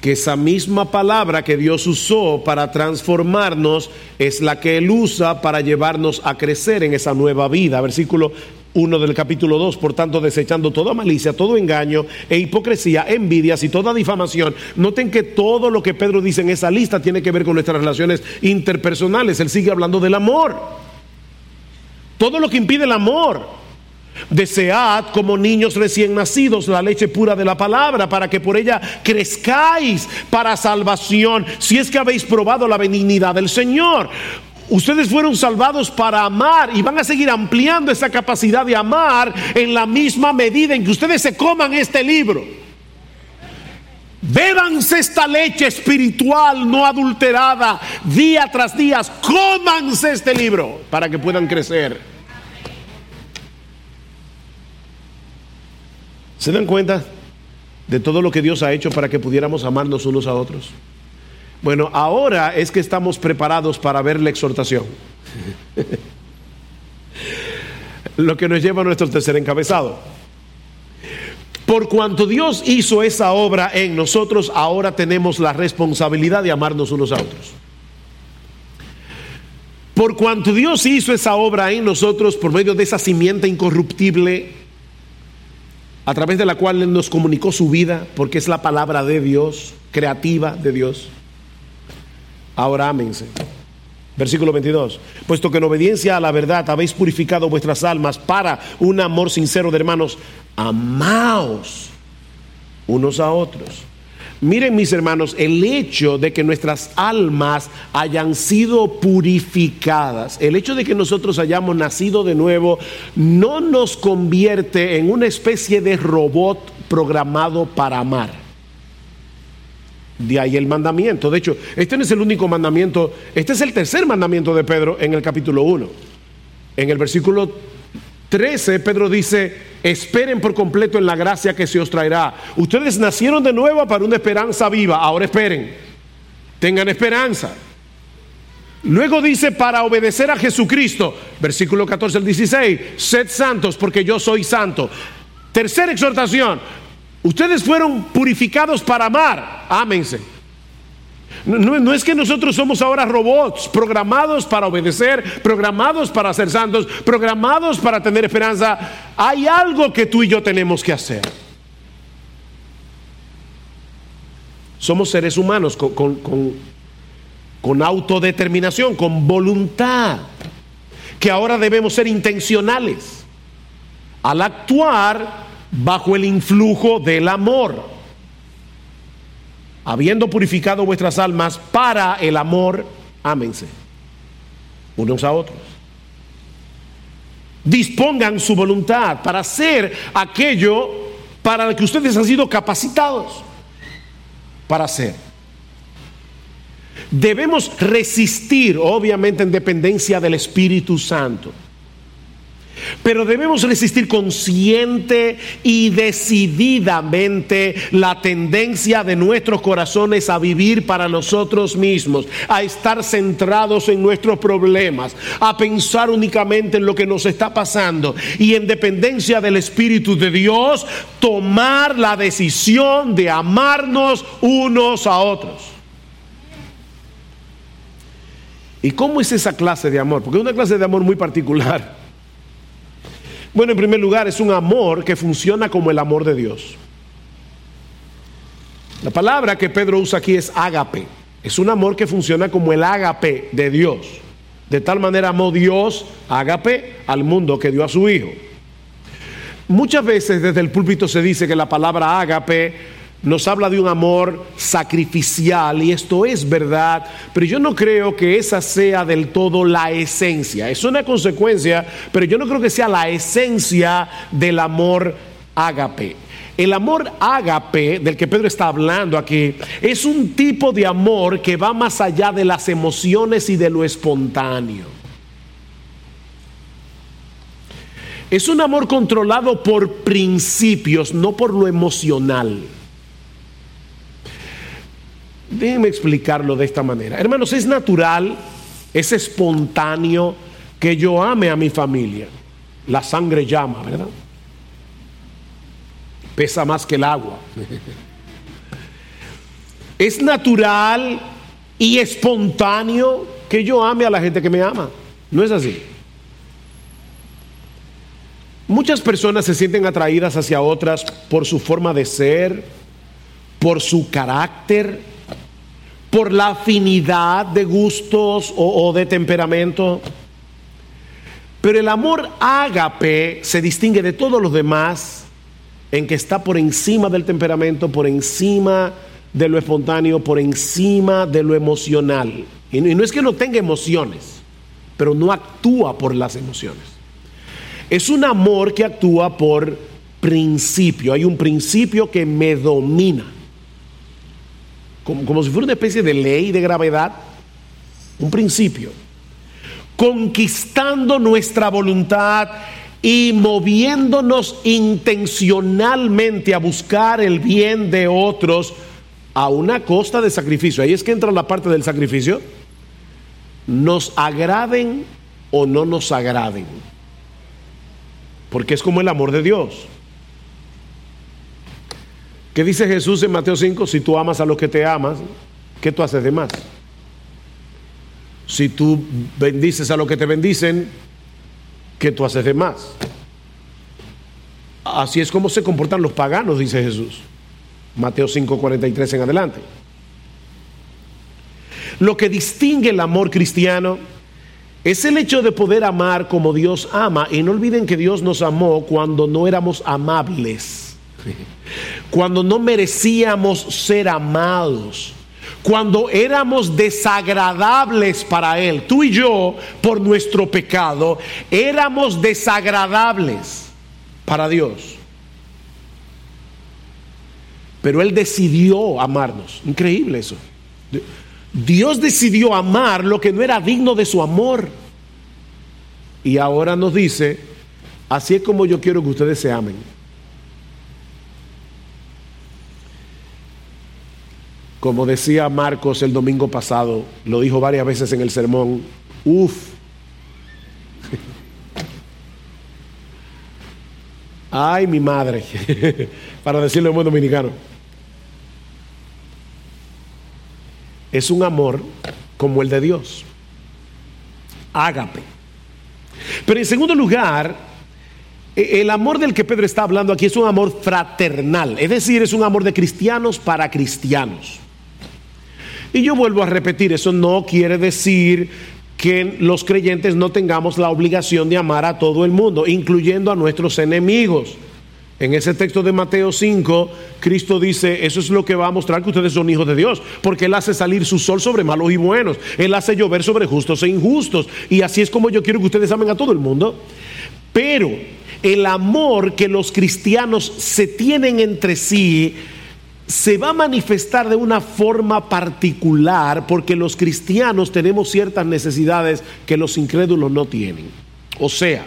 S1: que esa misma palabra que Dios usó para transformarnos es la que Él usa para llevarnos a crecer en esa nueva vida. Versículo 1 del capítulo 2, por tanto, desechando toda malicia, todo engaño e hipocresía, envidias y toda difamación. Noten que todo lo que Pedro dice en esa lista tiene que ver con nuestras relaciones interpersonales. Él sigue hablando del amor. Todo lo que impide el amor. Desead como niños recién nacidos la leche pura de la palabra para que por ella crezcáis para salvación, si es que habéis probado la benignidad del Señor. Ustedes fueron salvados para amar y van a seguir ampliando esa capacidad de amar en la misma medida en que ustedes se coman este libro. Bébanse esta leche espiritual no adulterada día tras día. Cómanse este libro para que puedan crecer. ¿Se dan cuenta de todo lo que Dios ha hecho para que pudiéramos amarnos unos a otros? Bueno, ahora es que estamos preparados para ver la exhortación. [laughs] Lo que nos lleva a nuestro tercer encabezado. Por cuanto Dios hizo esa obra en nosotros, ahora tenemos la responsabilidad de amarnos unos a otros. Por cuanto Dios hizo esa obra en nosotros por medio de esa simiente incorruptible, a través de la cual Él nos comunicó su vida, porque es la palabra de Dios, creativa de Dios. Ahora ámense. Versículo 22. Puesto que en obediencia a la verdad habéis purificado vuestras almas para un amor sincero de hermanos, amaos unos a otros. Miren mis hermanos, el hecho de que nuestras almas hayan sido purificadas, el hecho de que nosotros hayamos nacido de nuevo, no nos convierte en una especie de robot programado para amar. De ahí el mandamiento. De hecho, este no es el único mandamiento, este es el tercer mandamiento de Pedro en el capítulo 1. En el versículo 13, Pedro dice, esperen por completo en la gracia que se os traerá. Ustedes nacieron de nuevo para una esperanza viva, ahora esperen, tengan esperanza. Luego dice, para obedecer a Jesucristo, versículo 14 al 16, sed santos porque yo soy santo. Tercera exhortación, Ustedes fueron purificados para amar. Ámense. No, es que nosotros somos ahora robots programados para obedecer, programados para ser santos, programados para tener esperanza. Hay algo que tú y yo tenemos que hacer. Somos seres humanos con, con autodeterminación, con voluntad, que ahora debemos ser intencionales. Al actuar, bajo el influjo del amor, habiendo purificado vuestras almas para el amor, ámense unos a otros. Dispongan su voluntad para hacer aquello para lo que ustedes han sido capacitados para hacer. Debemos resistir, obviamente, en dependencia del Espíritu Santo. Pero debemos resistir consciente y decididamente la tendencia de nuestros corazones a vivir para nosotros mismos, a estar centrados en nuestros problemas, a pensar únicamente en lo que nos está pasando y en dependencia del Espíritu de Dios, tomar la decisión de amarnos unos a otros. ¿Y cómo es esa clase de amor? Porque es una clase de amor muy particular. Bueno, en primer lugar, es un amor que funciona como el amor de Dios. La palabra que Pedro usa aquí es ágape. Es un amor que funciona como el ágape de Dios. De tal manera amó Dios, ágape, al mundo que dio a su Hijo. Muchas veces desde el púlpito se dice que la palabra ágape nos habla de un amor sacrificial y esto es verdad, pero yo no creo que esa sea del todo la esencia. Es una consecuencia, pero yo no creo que sea la esencia del amor ágape. El amor ágape del que Pedro está hablando aquí es un tipo de amor que va más allá de las emociones y de lo espontáneo. Es un amor controlado por principios, no por lo emocional. Déjenme explicarlo de esta manera. Hermanos, es natural, es espontáneo que yo ame a mi familia. La sangre llama, ¿verdad? Pesa más que el agua. [laughs] Es natural y espontáneo que yo ame a la gente que me ama. ¿No es así? Muchas personas se sienten atraídas hacia otras por su forma de ser, por su carácter, por la afinidad de gustos o, de temperamento. Pero el amor ágape se distingue de todos los demás en que está por encima del temperamento, por encima de lo espontáneo, por encima de lo emocional. Y no es que no tenga emociones, pero no actúa por las emociones. Es un amor que actúa por principio. Hay un principio que me domina. Como, como, si fuera una especie de ley de gravedad. Un principio. Conquistando nuestra voluntad y moviéndonos intencionalmente a buscar el bien de otros a una costa de sacrificio. Ahí es que entra la parte del sacrificio. Nos agraden o no nos agraden. Porque es como el amor de Dios. ¿Qué dice Jesús en Mateo 5? Si tú amas a los que te amas, ¿qué tú haces de más? Si tú bendices a los que te bendicen, ¿qué tú haces de más? Así es como se comportan los paganos, dice Jesús. Mateo 5, 43 en adelante. Lo que distingue el amor cristiano es el hecho de poder amar como Dios ama. Y no olviden que Dios nos amó cuando no éramos amables, cuando no merecíamos ser amados, cuando éramos desagradables para Él. Tú y yo, por nuestro pecado, éramos desagradables para Dios. Pero Él decidió amarnos. Increíble eso. Dios decidió amar lo que no era digno de su amor. Y ahora nos dice, así es como yo quiero que ustedes se amen. Como decía Marcos el domingo pasado, lo dijo varias veces en el sermón, uff. [laughs] Ay, mi madre, [laughs] para decirlo en buen dominicano. es un amor como el de Dios. Ágape. Pero en segundo lugar, e, el amor del que Pedro está hablando aquí es un amor fraternal, es decir, es un amor de cristianos para cristianos. Y yo vuelvo a repetir, eso no quiere decir que los creyentes no tengamos la obligación de amar a todo el mundo, incluyendo a nuestros enemigos. En ese texto de Mateo 5, Cristo dice, eso es lo que va a mostrar que ustedes son hijos de Dios, porque Él hace salir su sol sobre malos y buenos, Él hace llover sobre justos e injustos, y así es como yo quiero que ustedes amen a todo el mundo. Pero el amor que los cristianos se tienen entre sí se va a manifestar de una forma particular, porque los cristianos tenemos ciertas necesidades que los incrédulos no tienen. O sea,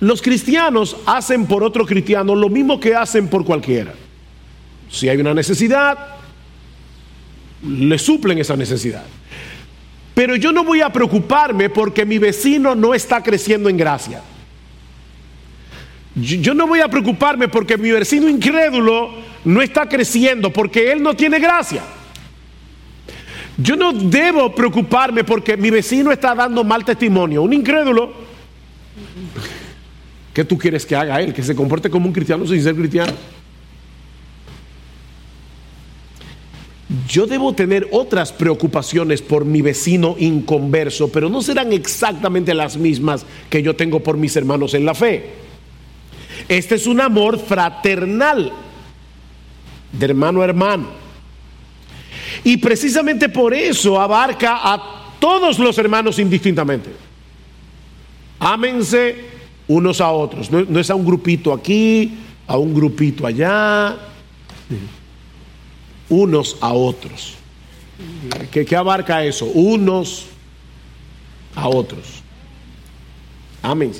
S1: los cristianos hacen por otro cristiano lo mismo que hacen por cualquiera. Si hay una necesidad, le suplen esa necesidad. Pero yo no voy a preocuparme porque mi vecino no está creciendo en gracia. Yo no voy a preocuparme porque mi vecino incrédulo no está creciendo, porque él no tiene gracia. Yo no debo preocuparme porque mi vecino está dando mal testimonio. Un incrédulo ¿Qué tú quieres que haga él? ¿Que se comporte como un cristiano sin ser cristiano? Yo debo tener otras preocupaciones por mi vecino inconverso, pero no serán exactamente las mismas que yo tengo por mis hermanos en la fe. Este es un amor fraternal, de hermano a hermano. Y precisamente por eso abarca a todos los hermanos indistintamente. Ámense unos a otros. No, es a un grupito aquí, a un grupito allá, unos a otros. ¿Qué, ¿Qué, abarca eso? Unos a otros. Amén.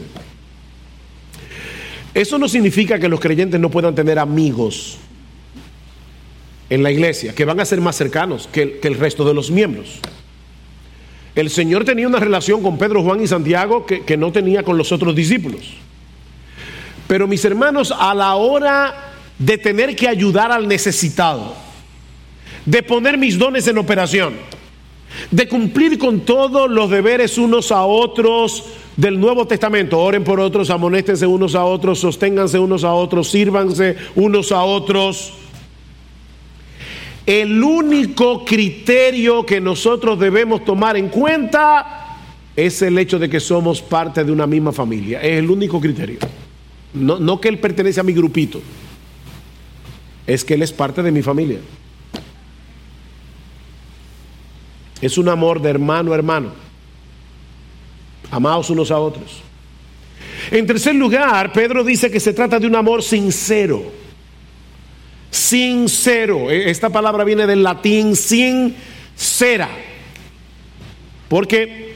S1: Eso no significa que los creyentes no puedan tener amigos en la iglesia, que van a ser más cercanos que el resto de los miembros. El Señor tenía una relación con Pedro, Juan y Santiago que, no tenía con los otros discípulos. Pero mis hermanos, a la hora de tener que ayudar al necesitado, de poner mis dones en operación, de cumplir con todos los deberes unos a otros del Nuevo Testamento. Oren por otros, amonéstense unos a otros, sosténganse unos a otros, sírvanse unos a otros. El único criterio que nosotros debemos tomar en cuenta es el hecho de que somos parte de una misma familia. Es el único criterio. No, no que él pertenece a mi grupito, es que él es parte de mi familia. Es un amor de hermano a hermano. Amados unos a otros. En tercer lugar, Pedro dice que se trata de un amor sincero. Sincero. E, esta palabra viene del latín sincera. Porque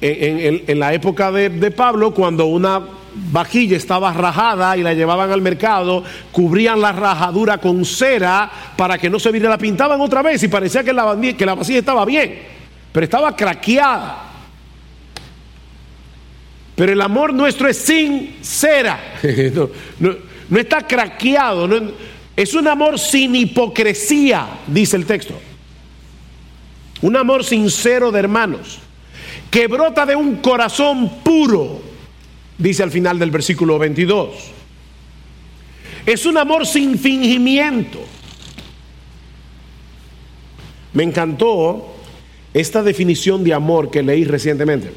S1: en, la época de, de Pablo, cuando una vajilla estaba rajada y la llevaban al mercado, cubrían la rajadura con cera para que no se viera, la pintaban otra vez y parecía que la, que la vasija estaba bien, pero estaba craqueada. Pero el amor nuestro es sin cera, [laughs] no, está craqueado, es un amor sin hipocresía, dice el texto. Un amor sincero de hermanos, que brota de un corazón puro dice al final del versículo 22. Es un amor sin fingimiento. Me encantó esta definición de amor que leí recientemente.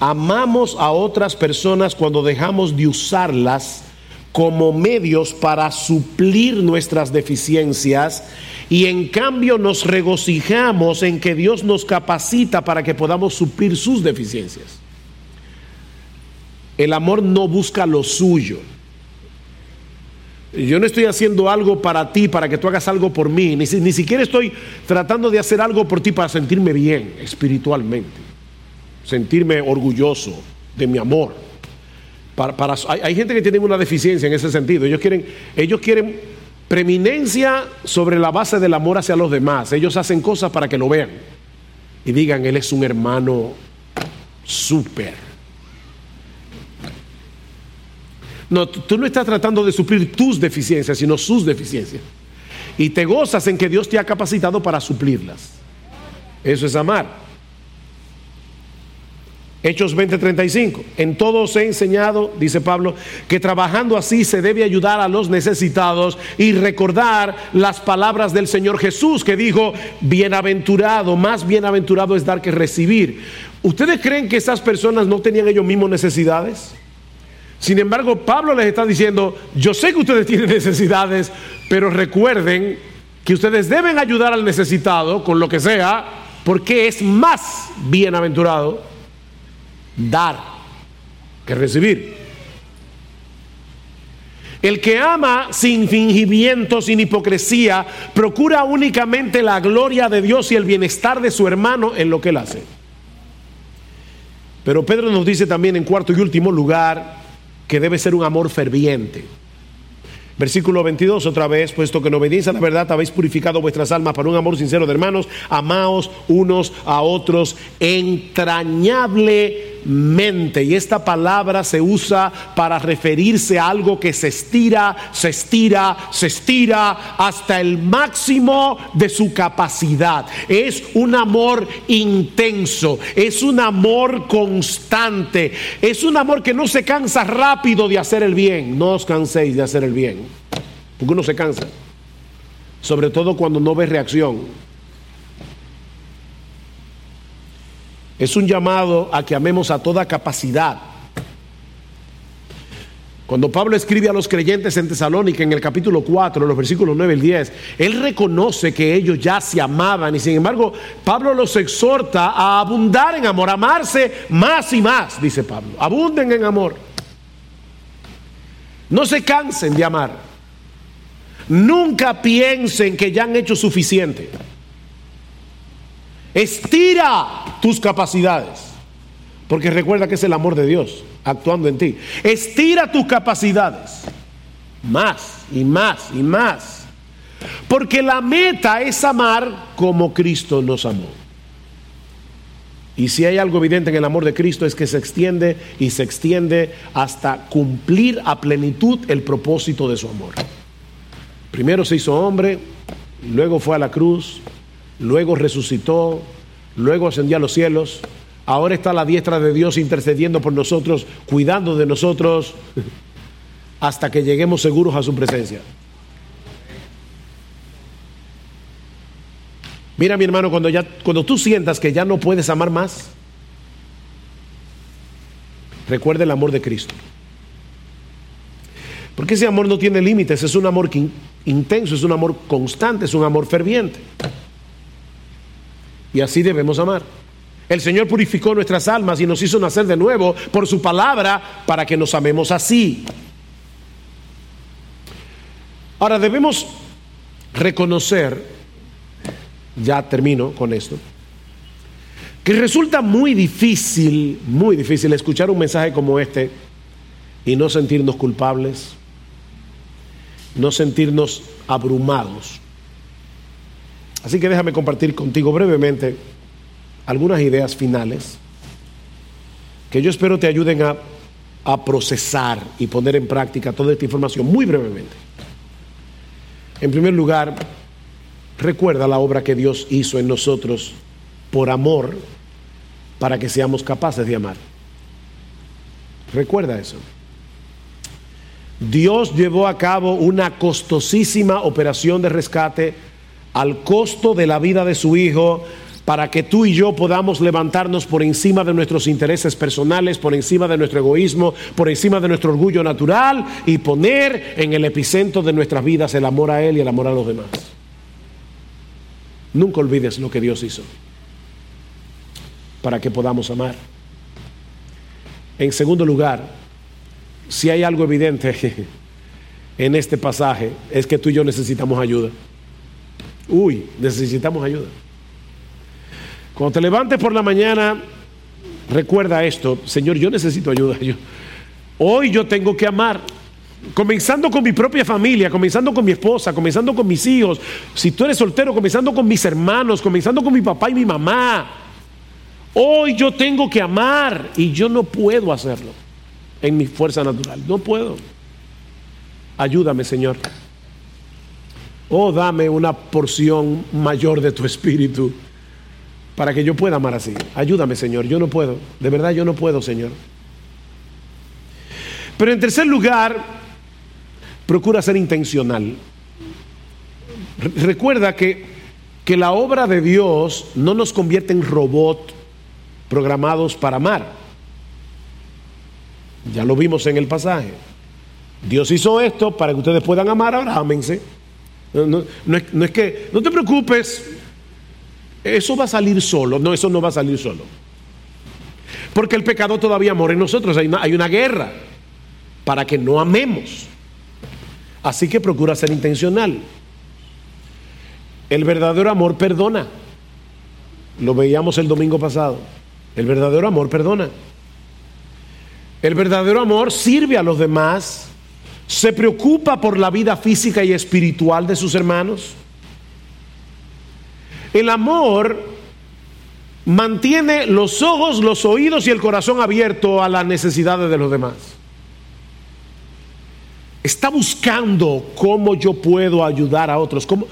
S1: Amamos a otras personas cuando dejamos de usarlas como medios para suplir nuestras deficiencias y en cambio nos regocijamos en que Dios nos capacita para que podamos suplir sus deficiencias. El amor no busca lo suyo. Yo no estoy haciendo algo para ti, para que tú hagas algo por mí. Ni, siquiera estoy tratando de hacer algo por ti para sentirme bien espiritualmente. Sentirme orgulloso de mi amor. Para, hay, gente que tiene una deficiencia en ese sentido. Ellos quieren, ellos quieren preeminencia sobre la base del amor hacia los demás. Ellos hacen cosas para que lo vean y digan, Él es un hermano súper. No, tú no estás tratando de suplir tus deficiencias, sino sus deficiencias. Y te gozas en que Dios te ha capacitado para suplirlas. Eso es amar. Hechos 20:35. En todo os he enseñado, dice Pablo, que trabajando así se debe ayudar a los necesitados y recordar las palabras del Señor Jesús que dijo, bienaventurado, más bienaventurado es dar que recibir. ¿Ustedes creen que esas personas no tenían ellos mismos necesidades? Sin embargo, Pablo les está diciendo, yo sé que ustedes tienen necesidades, pero recuerden que ustedes deben ayudar al necesitado con lo que sea, porque es más bienaventurado dar que recibir. El que ama sin fingimiento, sin hipocresía, procura únicamente la gloria de Dios y el bienestar de su hermano en lo que él hace. Pero Pedro nos dice también en cuarto y último lugar, que debe ser un amor ferviente. Versículo 22, otra vez, puesto que en obediencia a la verdad habéis purificado vuestras almas para un amor sincero de hermanos, amaos unos a otros entrañable mente. Y esta palabra se usa para referirse a algo que se estira, se estira, se estira hasta el máximo de su capacidad. Es un amor intenso, es un amor constante, es un amor que no se cansa rápido de hacer el bien. No os canséis de hacer el bien, porque uno se cansa, sobre todo cuando no ve reacción. Es un llamado a que amemos a toda capacidad. Cuando Pablo escribe a los creyentes en Tesalónica en el capítulo 4, los versículos 9 y 10, él reconoce que ellos ya se amaban y sin embargo Pablo los exhorta a abundar en amor, amarse más y más, dice Pablo. Abunden en amor. No se cansen de amar. Nunca piensen que ya han hecho suficiente. Estira tus capacidades. Porque recuerda que es el amor de Dios actuando en ti. Estira tus capacidades. Más y más y más. Porque la meta es amar como Cristo nos amó. Y si hay algo evidente en el amor de Cristo es que se extiende y se extiende hasta cumplir a plenitud el propósito de su amor. Primero se hizo hombre, luego fue a la cruz, luego resucitó, luego ascendió a los cielos, ahora está a la diestra de Dios intercediendo por nosotros, cuidando de nosotros, [laughs] hasta que lleguemos seguros a su presencia. Mira mi hermano, cuando, ya, cuando tú sientas que ya no puedes amar más, recuerda el amor de Cristo. Porque ese amor no tiene límites, es un amor intenso, es un amor constante, es un amor ferviente. Y así debemos amar. El Señor purificó nuestras almas y nos hizo nacer de nuevo por su palabra para que nos amemos así. Ahora debemos reconocer, ya termino con esto, que resulta muy difícil, muy difícil escuchar un mensaje como este y no sentirnos culpables, no sentirnos abrumados. Así que déjame compartir contigo brevemente algunas ideas finales que yo espero te ayuden a, procesar y poner en práctica toda esta información muy brevemente. En primer lugar, recuerda la obra que Dios hizo en nosotros por amor para que seamos capaces de amar. Recuerda eso. Dios llevó a cabo una costosísima operación de rescate al costo de la vida de su Hijo para que tú y yo podamos levantarnos por encima de nuestros intereses personales, por encima de nuestro egoísmo, por encima de nuestro orgullo natural y poner en el epicentro de nuestras vidas el amor a Él y el amor a los demás. Nunca olvides lo que Dios hizo para que podamos amar. En segundo lugar, si hay algo evidente [laughs] en este pasaje, es que tú y yo necesitamos ayuda. Uy, necesitamos ayuda. Cuando te levantes por la mañana, recuerda esto, Señor, yo necesito ayuda. hoy yo tengo que amar, comenzando con mi propia familia, comenzando con mi esposa, comenzando con mis hijos. Si tú eres soltero, comenzando con mis hermanos, comenzando con mi papá y mi mamá. Hoy yo tengo que amar y yo no puedo hacerlo en mi fuerza natural. No puedo. Ayúdame, Señor. Oh, dame una porción mayor de tu espíritu para que yo pueda amar así. Ayúdame, Señor. Yo no puedo. De verdad, yo no puedo, Señor. Pero en tercer lugar, procura ser intencional. Recuerda que, que la obra de Dios no nos convierte en robot programados para amar. Ya lo vimos en el pasaje. Dios hizo esto para que ustedes puedan amar, ahora ámense. No, es, que, no te preocupes, eso va a salir solo. No, eso no va a salir solo. Porque el pecado todavía mora en nosotros. Hay una, hay una guerra para que no amemos. Así que procura ser intencional. El verdadero amor perdona. Lo veíamos el domingo pasado. El verdadero amor perdona. El verdadero amor sirve a los demás, se preocupa por la vida física y espiritual de sus hermanos. El amor mantiene los ojos, los oídos y el corazón abierto a las necesidades de los demás. Está buscando cómo yo puedo ayudar a otros, cómo,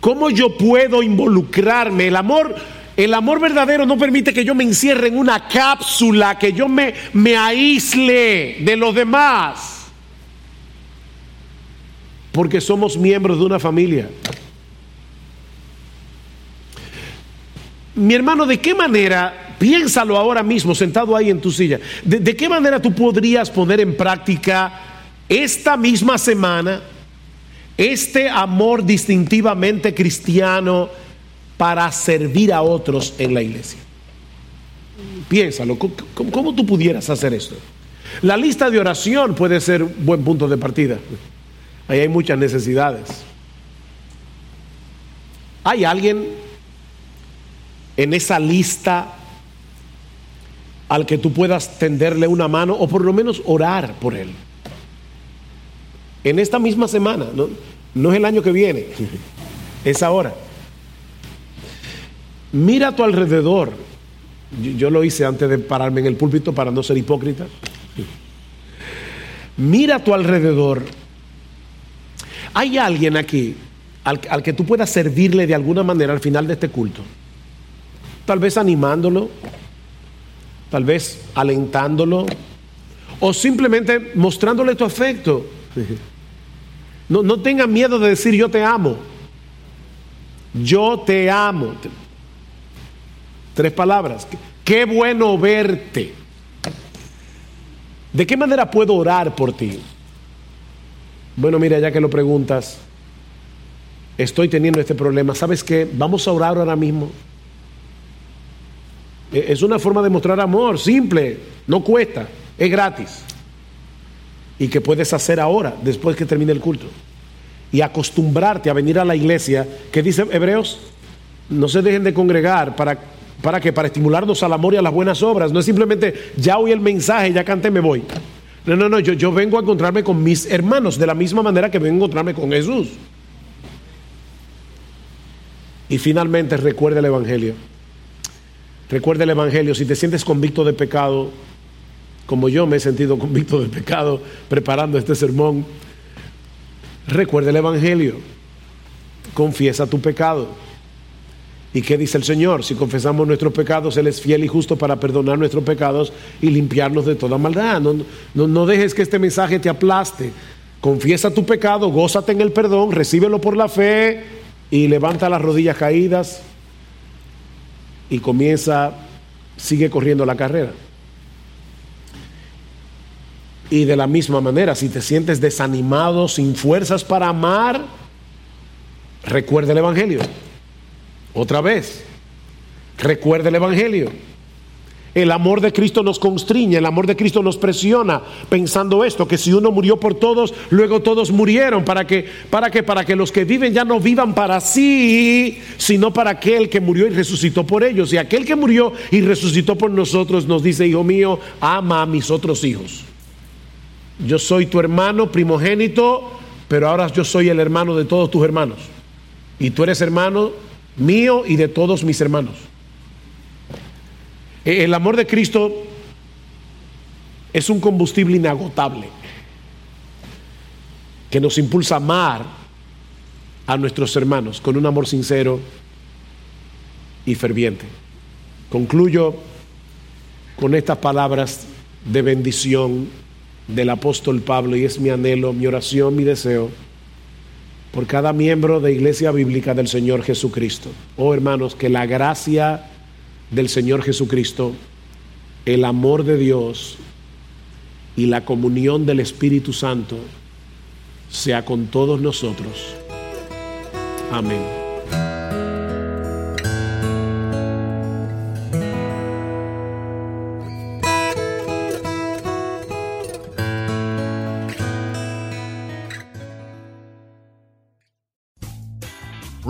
S1: cómo yo puedo involucrarme. El amor el amor verdadero no permite que yo me encierre en una cápsula, que yo me, me aísle de los demás. Porque somos miembros de una familia. Mi hermano, ¿de qué manera, piénsalo ahora mismo, sentado ahí en tu silla, de, qué manera tú podrías poner en práctica esta misma semana este amor distintivamente cristiano? para servir a otros en la iglesia. Piénsalo, ¿cómo, tú pudieras hacer esto? La lista de oración puede ser un buen punto de partida. Ahí hay muchas necesidades. ¿Hay alguien en esa lista al que tú puedas tenderle una mano o por lo menos orar por él? En esta misma semana, no, no es el año que viene, [laughs] es ahora. Mira a tu alrededor. Yo, lo hice antes de pararme en el púlpito para no ser hipócrita. Mira a tu alrededor. ¿Hay alguien aquí al, que tú puedas servirle de alguna manera al final de este culto? Tal vez animándolo, tal vez alentándolo o simplemente mostrándole tu afecto. No, no tenga miedo de decir yo te amo. Yo te amo. Tres palabras. Qué bueno verte. ¿De qué manera puedo orar por ti? Bueno, mira, ya que lo preguntas, estoy teniendo este problema. ¿Sabes qué? Vamos a orar ahora mismo. E, es una forma de mostrar amor, simple, no cuesta, es gratis. Y que puedes hacer ahora, después que termine el culto. Y acostumbrarte a venir a la iglesia, que dice Hebreos, no se dejen de congregar para para que para estimularnos al amor y a las buenas obras. No es simplemente ya oí el mensaje, ya canté, me voy. No, no, no, yo, yo vengo a encontrarme con mis hermanos de la misma manera que vengo a encontrarme con Jesús. Y finalmente recuerda el Evangelio. Recuerda el Evangelio. Si te sientes convicto de pecado, como yo me he sentido convicto de pecado preparando este sermón, recuerda el Evangelio. Confiesa tu pecado. ¿Y qué dice el Señor? Si confesamos nuestros pecados, Él es fiel y justo para perdonar nuestros pecados y limpiarnos de toda maldad. No, no, dejes que este mensaje te aplaste. Confiesa tu pecado, gózate en el perdón, recíbelo por la fe y levanta las rodillas caídas y comienza, sigue corriendo la carrera. Y de la misma manera, si te sientes desanimado, sin fuerzas para amar, recuerda el Evangelio. Otra vez, recuerde el Evangelio. El amor de Cristo nos constriña, el amor de Cristo nos presiona, pensando esto, que si uno murió por todos, luego todos murieron, para que, para que, para que los que viven ya no vivan para sí, sino para aquel que murió y resucitó por ellos. Y aquel que murió y resucitó por nosotros nos dice, hijo mío, ama a mis otros hijos. Yo soy tu hermano primogénito, pero ahora yo soy el hermano de todos tus hermanos. Y tú eres hermano mío y de todos mis hermanos. Eh, el amor de Cristo es un combustible inagotable que nos impulsa a amar a nuestros hermanos con un amor sincero y ferviente. Concluyo con estas palabras de bendición del apóstol Pablo y es mi anhelo, mi oración, mi deseo por cada miembro de Iglesia Bíblica del Señor Jesucristo. Oh hermanos, que la gracia del Señor Jesucristo, el amor de Dios y la comunión del Espíritu Santo sea con todos nosotros. Amén.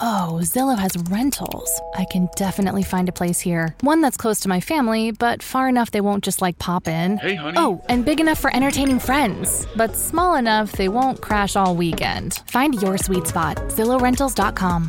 S2: Oh, Zillow has rentals. I can definitely find a place here. One that's close to my family, but far enough they won't just like pop in.
S3: Hey, honey.
S2: Oh, and big enough for entertaining friends, but small enough they won't crash all weekend. Find your sweet spot. ZillowRentals.com.